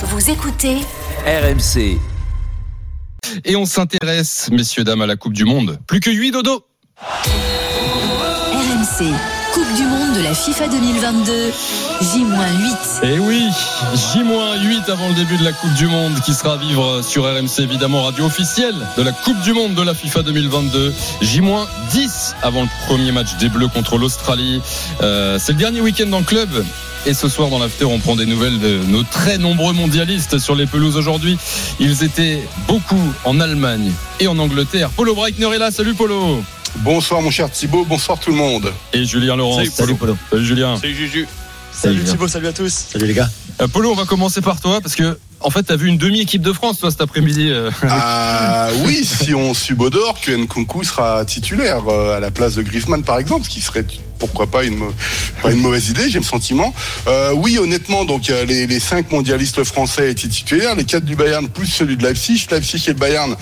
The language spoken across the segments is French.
Vous écoutez RMC. Et on s'intéresse, messieurs, dames, à la Coupe du Monde. Plus que 8 dodo. RMC, Coupe du Monde de la FIFA 2022, J-8. Et oui, J-8 avant le début de la Coupe du Monde qui sera à vivre sur RMC, évidemment, radio officielle de la Coupe du Monde de la FIFA 2022. J-10 avant le premier match des Bleus contre l'Australie. Euh, c'est le dernier week-end dans le club. Et ce soir dans l'after, on prend des nouvelles de nos très nombreux mondialistes sur les pelouses aujourd'hui. Ils étaient beaucoup en Allemagne et en Angleterre. Polo Breitner est là. Salut Polo. Bonsoir mon cher Thibaut, bonsoir tout le monde. Et Julien Laurent. Salut, Polo. Salut Julien. Salut Juju. Salut Thibaut, salut à tous. Salut les gars. Euh, Polo, on va commencer par toi parce que en fait, tu as vu une demi-équipe de France, toi, cet après-midi. euh. Ah oui, si on subodore que Nkunku sera titulaire euh, à la place de Griezmann par exemple, ce qui serait pourquoi pas une, mauvaise idée, j'ai le sentiment. Euh, oui, honnêtement, donc les, les cinq mondialistes français étaient titulaires, les quatre du Bayern plus celui de Leipzig. Leipzig et le Bayern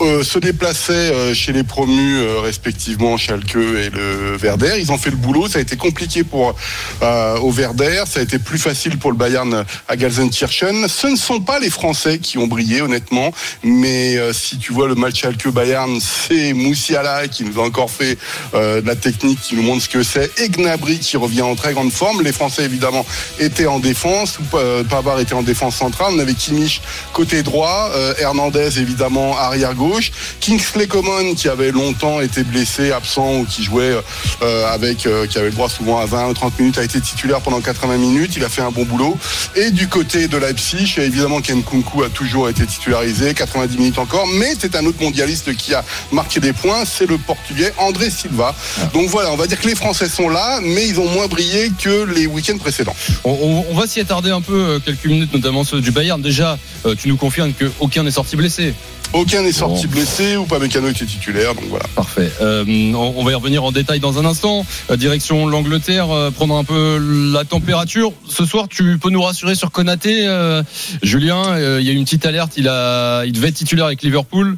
euh, se déplaçaient euh, chez les promus respectivement Schalke et le Werder. Ils ont fait le boulot, ça a été compliqué pour au Werder, ça a été plus facile pour le Bayern à Gelsenkirchen. Ce ne sont pas les Français qui ont brillé, honnêtement, mais si tu vois le match Schalke Bayern, c'est Moussiala qui nous a encore fait de la technique, qui nous montre ce que c'est, et Gnabry qui revient en très grande forme. Les Français évidemment étaient en défense, euh, Pavard était en défense centrale, on avait Kimmich côté droit, euh, Hernandez évidemment arrière gauche, Kingsley Coman qui avait longtemps été blessé, absent ou qui jouait euh, avec, euh, qui avait le droit souvent à 20 ou 30 minutes, a été titulaire pendant 80 minutes, il a fait un bon boulot. Et du côté de Leipzig, évidemment Ken Kunku a toujours été titularisé, 90 minutes encore, mais c'est un autre mondialiste qui a marqué des points, c'est le portugais André Silva. Donc voilà, on va dire que les Français sont là, mais ils ont moins brillé que les week-ends précédents. On, on- on va s'y attarder un peu euh, quelques minutes, notamment ceux du Bayern. Déjà, euh, tu nous confirmes qu'aucun n'est sorti blessé. Aucun n'est sorti Bon. blessé ou pas Mécano était titulaire, donc voilà. Parfait. Euh, on, va y revenir en détail dans un instant. Direction l'Angleterre, euh, prendre un peu la température. Ce soir, tu peux nous rassurer sur Konaté, euh, Julien. Il y a eu une petite alerte. Il a, il devait être titulaire avec Liverpool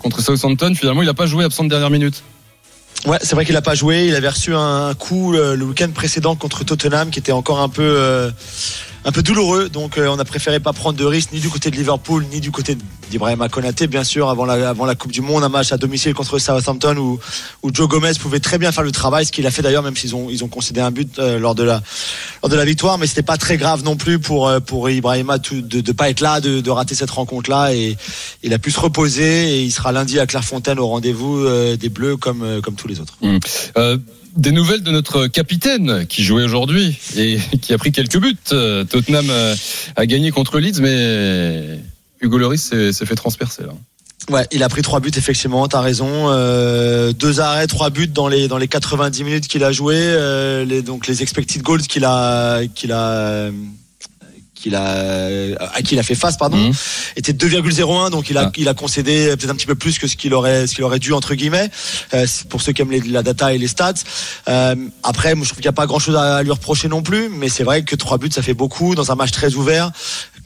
contre Southampton. Finalement, il n'a pas joué absent de dernière minute. Ouais, c'est vrai qu'il a pas joué. Il avait reçu un coup euh, le week-end précédent contre Tottenham, qui était encore un peu euh, un peu douloureux. Donc, euh, on a préféré pas prendre de risques ni du côté de Liverpool ni du côté d'Ibrahima Konaté, bien sûr, avant la Coupe du Monde, un match à domicile contre Southampton où Joe Gomez pouvait très bien faire le travail, ce qu'il a fait d'ailleurs, même s'ils ont ils ont concédé un but euh, lors de la victoire, mais c'était pas très grave non plus pour euh, pour Ibrahima de de pas être là, de, rater cette rencontre là et il a pu se reposer et il sera lundi à Clairefontaine au rendez-vous des Bleus comme comme tous les autres. Euh, des nouvelles de notre capitaine qui jouait aujourd'hui et qui a pris quelques buts. Euh, Tottenham euh, a gagné contre Leeds, mais Hugo Lloris s'est fait transpercer. Là. Ouais, il a pris trois buts effectivement, t'as raison. Euh, deux arrêts, trois buts dans les dans les 90 minutes qu'il a joué. Donc les expected goals qu'il a qu'il a qu'il a à qui il a fait face pardon Mhm. était de 2,01 donc il a Ah. il a concédé peut-être un petit peu plus que ce qu'il aurait ce qu'il aurait dû entre guillemets euh, pour ceux qui aiment les- la data et les stats euh, après moi je trouve qu'il n'y a pas grand chose à lui reprocher non plus mais c'est vrai que trois buts ça fait beaucoup dans un match très ouvert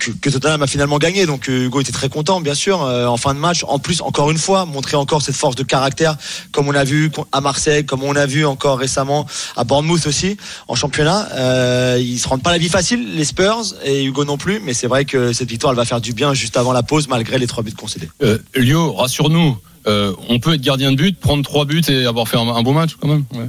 que, que Tottenham a finalement gagné donc euh, Hugo était très content bien sûr euh, en fin de match en plus encore une fois montrer encore cette force de caractère comme on a vu à Marseille comme on a vu encore récemment à Bournemouth aussi en championnat euh, ils se rendent pas la vie facile les Spurs et Hugo non plus mais c'est vrai que cette victoire elle va faire du bien juste avant la pause malgré les trois buts concédés Euh, Lio, rassure-nous. euh, on peut être gardien de but, prendre trois buts et avoir fait un, un beau match quand même. Ouais.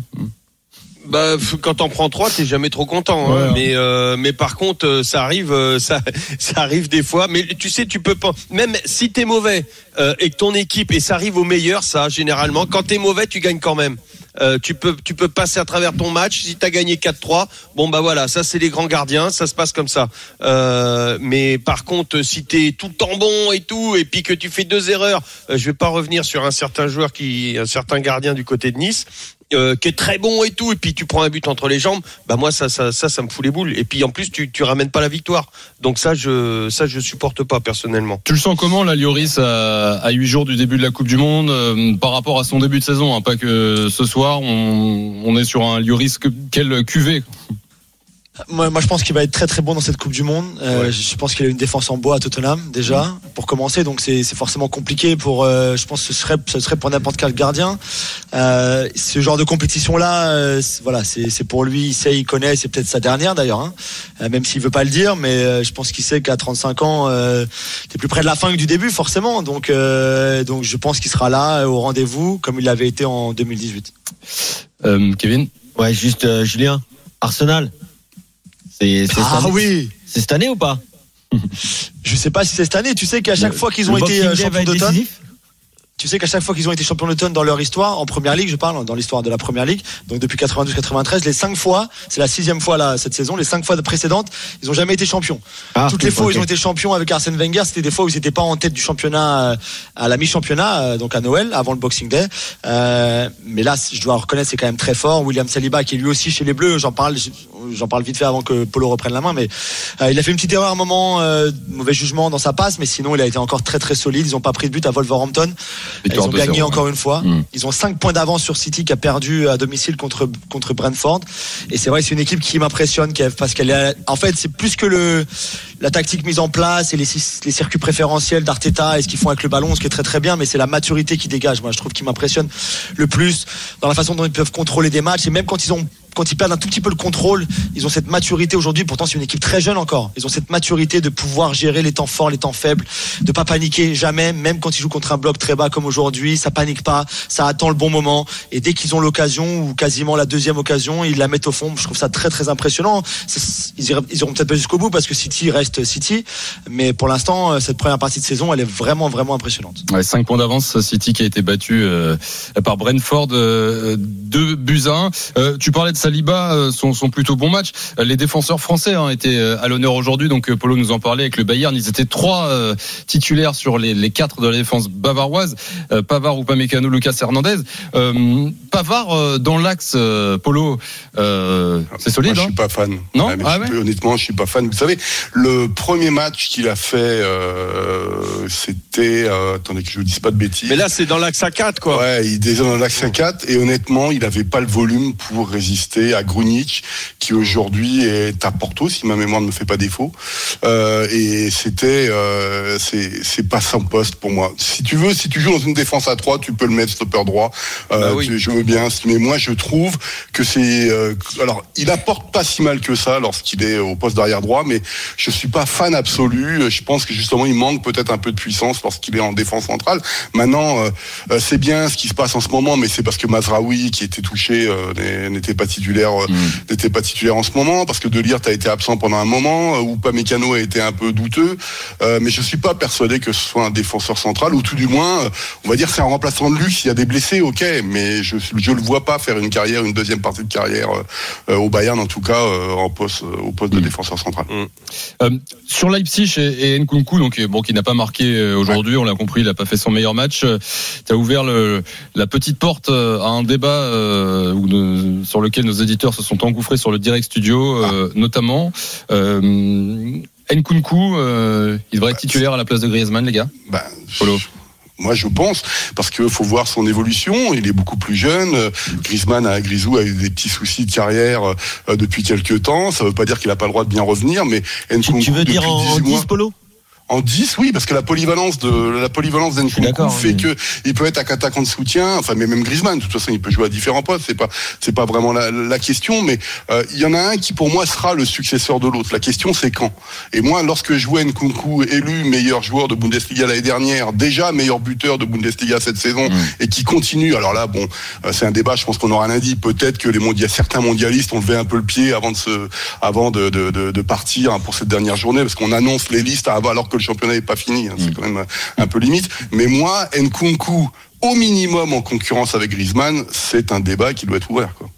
Bah, quand t'en prends trois, t'es jamais trop content. hein. Ouais. Mais euh, mais par contre, euh, ça arrive, euh, ça ça arrive des fois. Mais tu sais, tu peux pas. Même si t'es mauvais euh, et que ton équipe et ça arrive au meilleur, ça généralement. Quand t'es mauvais, tu gagnes quand même. Euh, tu peux tu peux passer à travers ton match. Si t'as gagné 4-3, bon bah voilà, ça c'est les grands gardiens, ça se passe comme ça. Euh, mais par contre, si t'es tout le temps bon et tout, et puis que tu fais deux erreurs, euh, je vais pas revenir sur un certain joueur qui, un certain gardien du côté de Nice euh, qui est très bon et tout, et puis tu prends un but entre les jambes, bah moi ça ça ça, me fout les boules. Et puis en plus tu tu ramènes pas la victoire. Donc ça je ça je supporte pas personnellement. Tu le sens comment là, Lloris, à, à 8 jours du début de la Coupe du Monde, euh, par rapport à son début de saison hein, Pas que ce soir, on, est sur un Lloris que, quel QV Moi, moi, je pense qu'il va être très très bon dans cette Coupe du Monde. Euh, Ouais. Je pense qu'il a une défense en bois à Tottenham déjà pour commencer, donc c'est c'est forcément compliqué pour. euh, je pense que ce serait ce serait pour n'importe quel gardien. Euh, ce genre de compétition là, voilà, c'est c'est pour lui. Il sait, il connaît. C'est peut-être sa dernière d'ailleurs, hein, euh, même s'il veut pas le dire, mais euh, je pense qu'il sait qu'à 35 ans, euh, t'es plus près de la fin que du début forcément. Donc euh, donc je pense qu'il sera là euh, au rendez-vous comme il l'avait été en 2018. Euh, Kevin? Ouais, juste euh, Julien. Arsenal. C'est c'est cette Ah année- oui. c'est cette année ou pas? Je sais pas si c'est cette année. Tu sais qu'à chaque fois qu'ils ont été euh, champions d'automne, tu sais qu'à chaque fois qu'ils ont été champions d'automne dans leur histoire, en première ligue, je parle, dans l'histoire de la première ligue, donc depuis 92-93, les cinq fois, c'est la sixième fois là cette saison, les cinq fois précédentes, ils ont jamais été champions. Ah, Toutes les fois où ils ont été champions avec Arsène Wenger, c'était des fois où ils n'étaient pas en tête du championnat euh, à la mi-championnat, euh, donc à Noël, avant le Boxing Day. Euh, mais là, je dois reconnaître, c'est quand même très fort. William Saliba, qui est lui aussi chez les Bleus, j'en parle, j'en parle vite fait avant que Polo reprenne la main, mais euh, il a fait une petite erreur à un moment, euh, mauvais jugement dans sa passe, mais sinon il a été encore très très solide. Ils n'ont pas pris de but à Wolverhampton. Ils ont 2-0, gagné encore une fois. Mm. Ils ont 5 points d'avance sur City qui a perdu à domicile contre contre Brentford. Et c'est vrai, c'est une équipe qui m'impressionne, Kev, parce qu'elle est, en fait, c'est plus que le la tactique mise en place et les, les circuits préférentiels d'Arteta et ce qu'ils font avec le ballon, ce qui est très très bien, mais c'est la maturité qui dégage. Moi, je trouve qui m'impressionne le plus dans la façon dont ils peuvent contrôler des matchs et même quand ils ont quand ils perdent un tout petit peu le contrôle, ils ont cette maturité aujourd'hui. Pourtant, c'est une équipe très jeune encore. Ils ont cette maturité de pouvoir gérer les temps forts, les temps faibles, de pas paniquer jamais, même quand ils jouent contre un bloc très bas comme aujourd'hui. Ça panique pas, ça attend le bon moment. Et dès qu'ils ont l'occasion ou quasiment la deuxième occasion, ils la mettent au fond. Je trouve ça très très impressionnant. Ils iront, peut-être pas jusqu'au bout parce que City reste City, mais pour l'instant, cette première partie de saison, elle est vraiment vraiment impressionnante. Ouais, 5 points d'avance, City qui a été battu euh, par Brentford, euh, 2 buts à 1. Euh, tu parlais de Saliba, euh, son, son plutôt bon match. Euh, Les défenseurs français hein, étaient euh, à l'honneur aujourd'hui, donc Polo nous en parlait avec le Bayern. Ils étaient trois euh, titulaires sur les, les quatre de la défense bavaroise. Euh, Pavard, Upamecano, Lucas Hernandez. Euh, Pavard dans l'axe, Polo, c'est solide. Moi, je hein suis pas fan. Non Ouais, mais Ah je- ouais honnêtement, je suis pas fan. Vous savez, le premier match qu'il a fait, euh, euh, attendez que je ne dise pas de bêtises. Mais là, c'est dans l'axe à 4, quoi. Ouais, il est déjà dans l'axe 4 et honnêtement, il n'avait pas le volume pour résister à Grunic, qui aujourd'hui est à Porto, si ma mémoire ne me fait pas défaut. Euh, et c'était, euh, c'est, pas son poste pour moi. Si tu veux, si tu joues dans une défense à 3, tu peux le mettre stopper droit. Euh, Bah oui. tu- je veux bien, mais moi je trouve que c'est, alors il apporte pas si mal que ça lorsqu'il est au poste d'arrière droit, mais je suis pas fan absolu. Je pense que justement il manque peut-être un peu de puissance lorsqu'il est en défense centrale. Maintenant, c'est bien ce qui se passe en ce moment, mais c'est parce que Mazraoui, qui était touché, n'était pas titulaire, euh, n'était pas titulaire en ce moment, parce que Delirte a été absent pendant un moment, euh, ou pas Mécano a été un peu douteux. Euh, mais je suis pas persuadé que ce soit un défenseur central, ou tout du moins, euh, on va dire c'est un remplaçant de luxe. Il y a des blessés, ok, mais je je le vois pas faire une carrière, une deuxième partie de carrière euh, au Bayern, en tout cas euh, en poste, au poste de défenseur central. Euh, sur Leipzig et, et Nkunku, donc bon, qui n'a pas marqué aujourd'hui, on l'a compris, il n'a pas fait son meilleur match. Tu as ouvert le, la petite porte à un débat où sur lequel nos éditeurs se sont engouffrés sur le direct studio, euh, notamment. Euh, Nkunku, euh, il devrait être titulaire à la place de Griezmann, les gars. Ben, Polo. Moi, je pense, parce qu'il faut voir son évolution. Il est beaucoup plus jeune. Griezmann a Grisou a eu des petits soucis de carrière depuis quelques temps. Ça veut pas dire qu'il n'a pas le droit de bien revenir, mais Nkunku, tu veux dire depuis en, en 18 mois- 10 polo? En 10, oui, parce que la polyvalence de la polyvalence d'accord, fait que il peut être attaquant de soutien, enfin mais même Griezmann, de toute façon, il peut jouer à différents postes. C'est pas c'est pas vraiment la, la question, mais euh, il y en a un qui pour moi sera le successeur de l'autre. La question c'est quand? Et moi, lorsque je vois Nkunku élu meilleur joueur de Bundesliga l'année dernière, déjà meilleur buteur de Bundesliga cette saison, et qui continue. Alors là, bon, euh, c'est un débat. Je pense qu'on aura lundi. Peut-être que les mondia certains mondialistes ont levé un peu le pied avant de se avant de de, de, de partir hein, pour cette dernière journée, parce qu'on annonce les listes avant- alors que le championnat n'est pas fini. hein. C'est quand même un peu limite. Mais moi, Nkunku, au minimum en concurrence avec Griezmann, c'est un débat qui doit être ouvert. Quoi.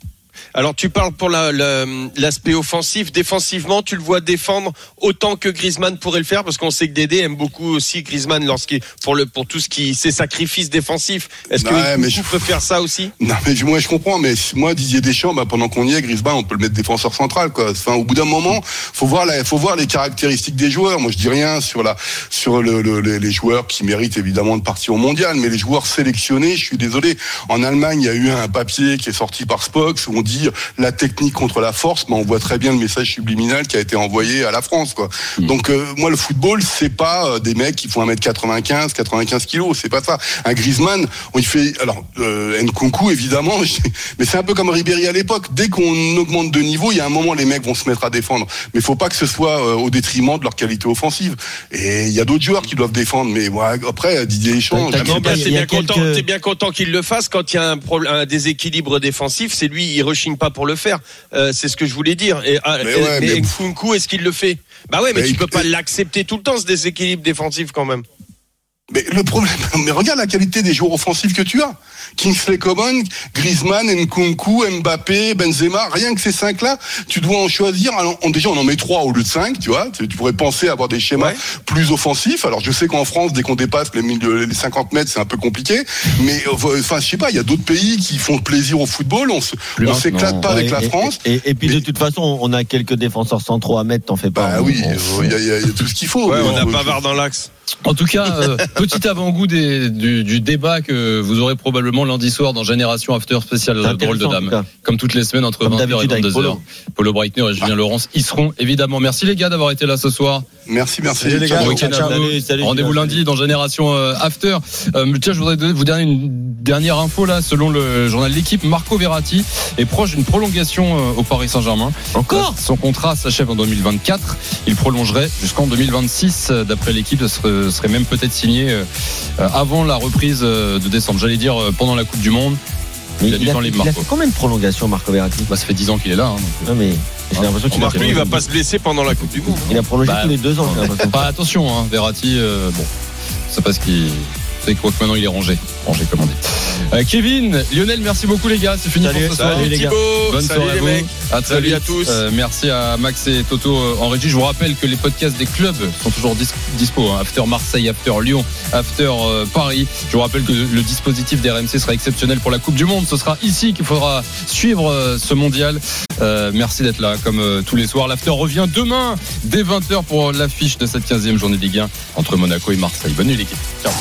Alors tu parles pour la- la- l'aspect offensif, défensivement, tu le vois défendre autant que Griezmann pourrait le faire parce qu'on sait que Dédé aime beaucoup aussi Griezmann lorsqu'il pour le pour tout ce qui ses sacrifices défensifs. Est-ce que Ouais, mais je- peut faire ça aussi? Non, mais je- moi je comprends, mais moi Didier Deschamps, bah, pendant qu'on y est, Griezmann, on peut le mettre défenseur central, quoi. Enfin, au bout d'un moment, faut voir, la, faut voir les caractéristiques des joueurs. Moi, je dis rien sur la, sur le, le- les- les joueurs qui méritent évidemment de partir au mondial, mais les joueurs sélectionnés, je suis désolé. En Allemagne, il y a eu un papier qui est sorti par Spox où on dit la technique contre la force, mais on voit très bien le message subliminal qui a été envoyé à la France, quoi. Mm. Donc euh, moi, le football, c'est pas euh, des mecs qui font 1m95, 95 kilos, c'est pas ça. Un Griezmann, on y fait, alors euh, Nkunku évidemment, mais c'est un peu comme Ribéry à l'époque. Dès qu'on augmente de niveau, il y a un moment les mecs vont se mettre à défendre. Mais faut pas que ce soit euh, au détriment de leur qualité offensive. Et il y a d'autres joueurs qui doivent défendre, mais ouais, après Didier Deschamps. Bien. bah, t'es bien content, bien content qu'il le fasse quand il y a un, problème, un déséquilibre défensif. C'est lui, il rechigne pas pour le faire. Euh, c'est ce que je voulais dire. Et, ah, Mais et- ouais, mais mais- Nkunku, est-ce qu'il le fait? Bah ouais, mais, tu peux écoutez- pas l'accepter tout le temps ce déséquilibre défensif quand même. Mais le problème, mais regarde la qualité des joueurs offensifs que tu as. Kingsley Coman, Griezmann, Nkunku, Mbappé, Benzema, rien que ces cinq-là, tu dois en choisir. Alors, on- déjà, on en met trois au lieu de cinq, tu vois. Tu, tu pourrais penser avoir des schémas Ouais. plus offensifs. Alors, je sais qu'en France, dès qu'on dépasse les, mille- les 50 mètres, c'est un peu compliqué. Mais, euh, enfin, je sais pas, il y a d'autres pays qui font plaisir au football. On se, Plus on maintenant. s'éclate pas avec la France. Et, et puis de toute façon, on a quelques défenseurs centraux à mettre, t'en fais pas. Bah oui, il y, a- y y tout ce qu'il faut. Ouais, Mais on a Pavard dans l'axe. En tout cas, euh, petit avant-goût des- du, du débat que vous aurez probablement lundi soir dans Génération After spécial Drôle de Dame. cas. Comme toutes les semaines entre Comme 20h et d'habitude avec 22h. Polo. Polo Breitner et Julien Laurence y seront évidemment. Merci les gars d'avoir été là ce soir. Merci, merci. Salut les Ciao, gars. Bon ciao. week-end à vous. Salut, salut, Rendez-vous lundi dans Génération euh, After. Euh, tiens, je voudrais donner- vous donner une dernière info là. Selon le journal de l'équipe, Marco Verratti est proche d'une prolongation euh, au Paris Saint-Germain. Encore Son contrat s'achève en 2024. Il prolongerait jusqu'en 2026. Euh, D'après l'équipe, ce serait, serait même peut-être signé euh, euh, avant la reprise euh, de décembre. J'allais dire euh, pendant la Coupe du Monde. Mais Il a du temps fait, libre, il a Marco. fait combien de prolongations, Marco Verratti Bah, ça fait 10 ans qu'il est là. hein, donc, Non, mais j'ai l'impression qu'il a, il va pas se blesser pendant la Coupe du Monde. il a prolongé Bah, tous les deux ans, j'ai euh, l'impression. Pas attention, hein, Verratti. euh, bon, c'est parce qu'il. C'est quoi que maintenant il est rangé. Rangé, comme on dit. Euh, Kevin, Lionel, merci beaucoup les gars. C'est fini Salut, pour ce soir. salut, les gars. Bonne salut soirée à les vous. mecs. À très Salut vite. à tous. Euh, merci à Max et Toto euh, en régie. Je vous rappelle que les podcasts des clubs sont toujours dis- dispo. hein. After Marseille, After Lyon, After euh, Paris. Je vous rappelle que le dispositif des RMC sera exceptionnel pour la Coupe du Monde. Ce sera ici qu'il faudra suivre euh, ce mondial. Euh, merci d'être là comme tous les soirs. L'After revient demain dès 20h pour l'affiche de cette 15e journée de Ligue 1 entre Monaco et Marseille. Bonne nuit l'équipe. Ciao.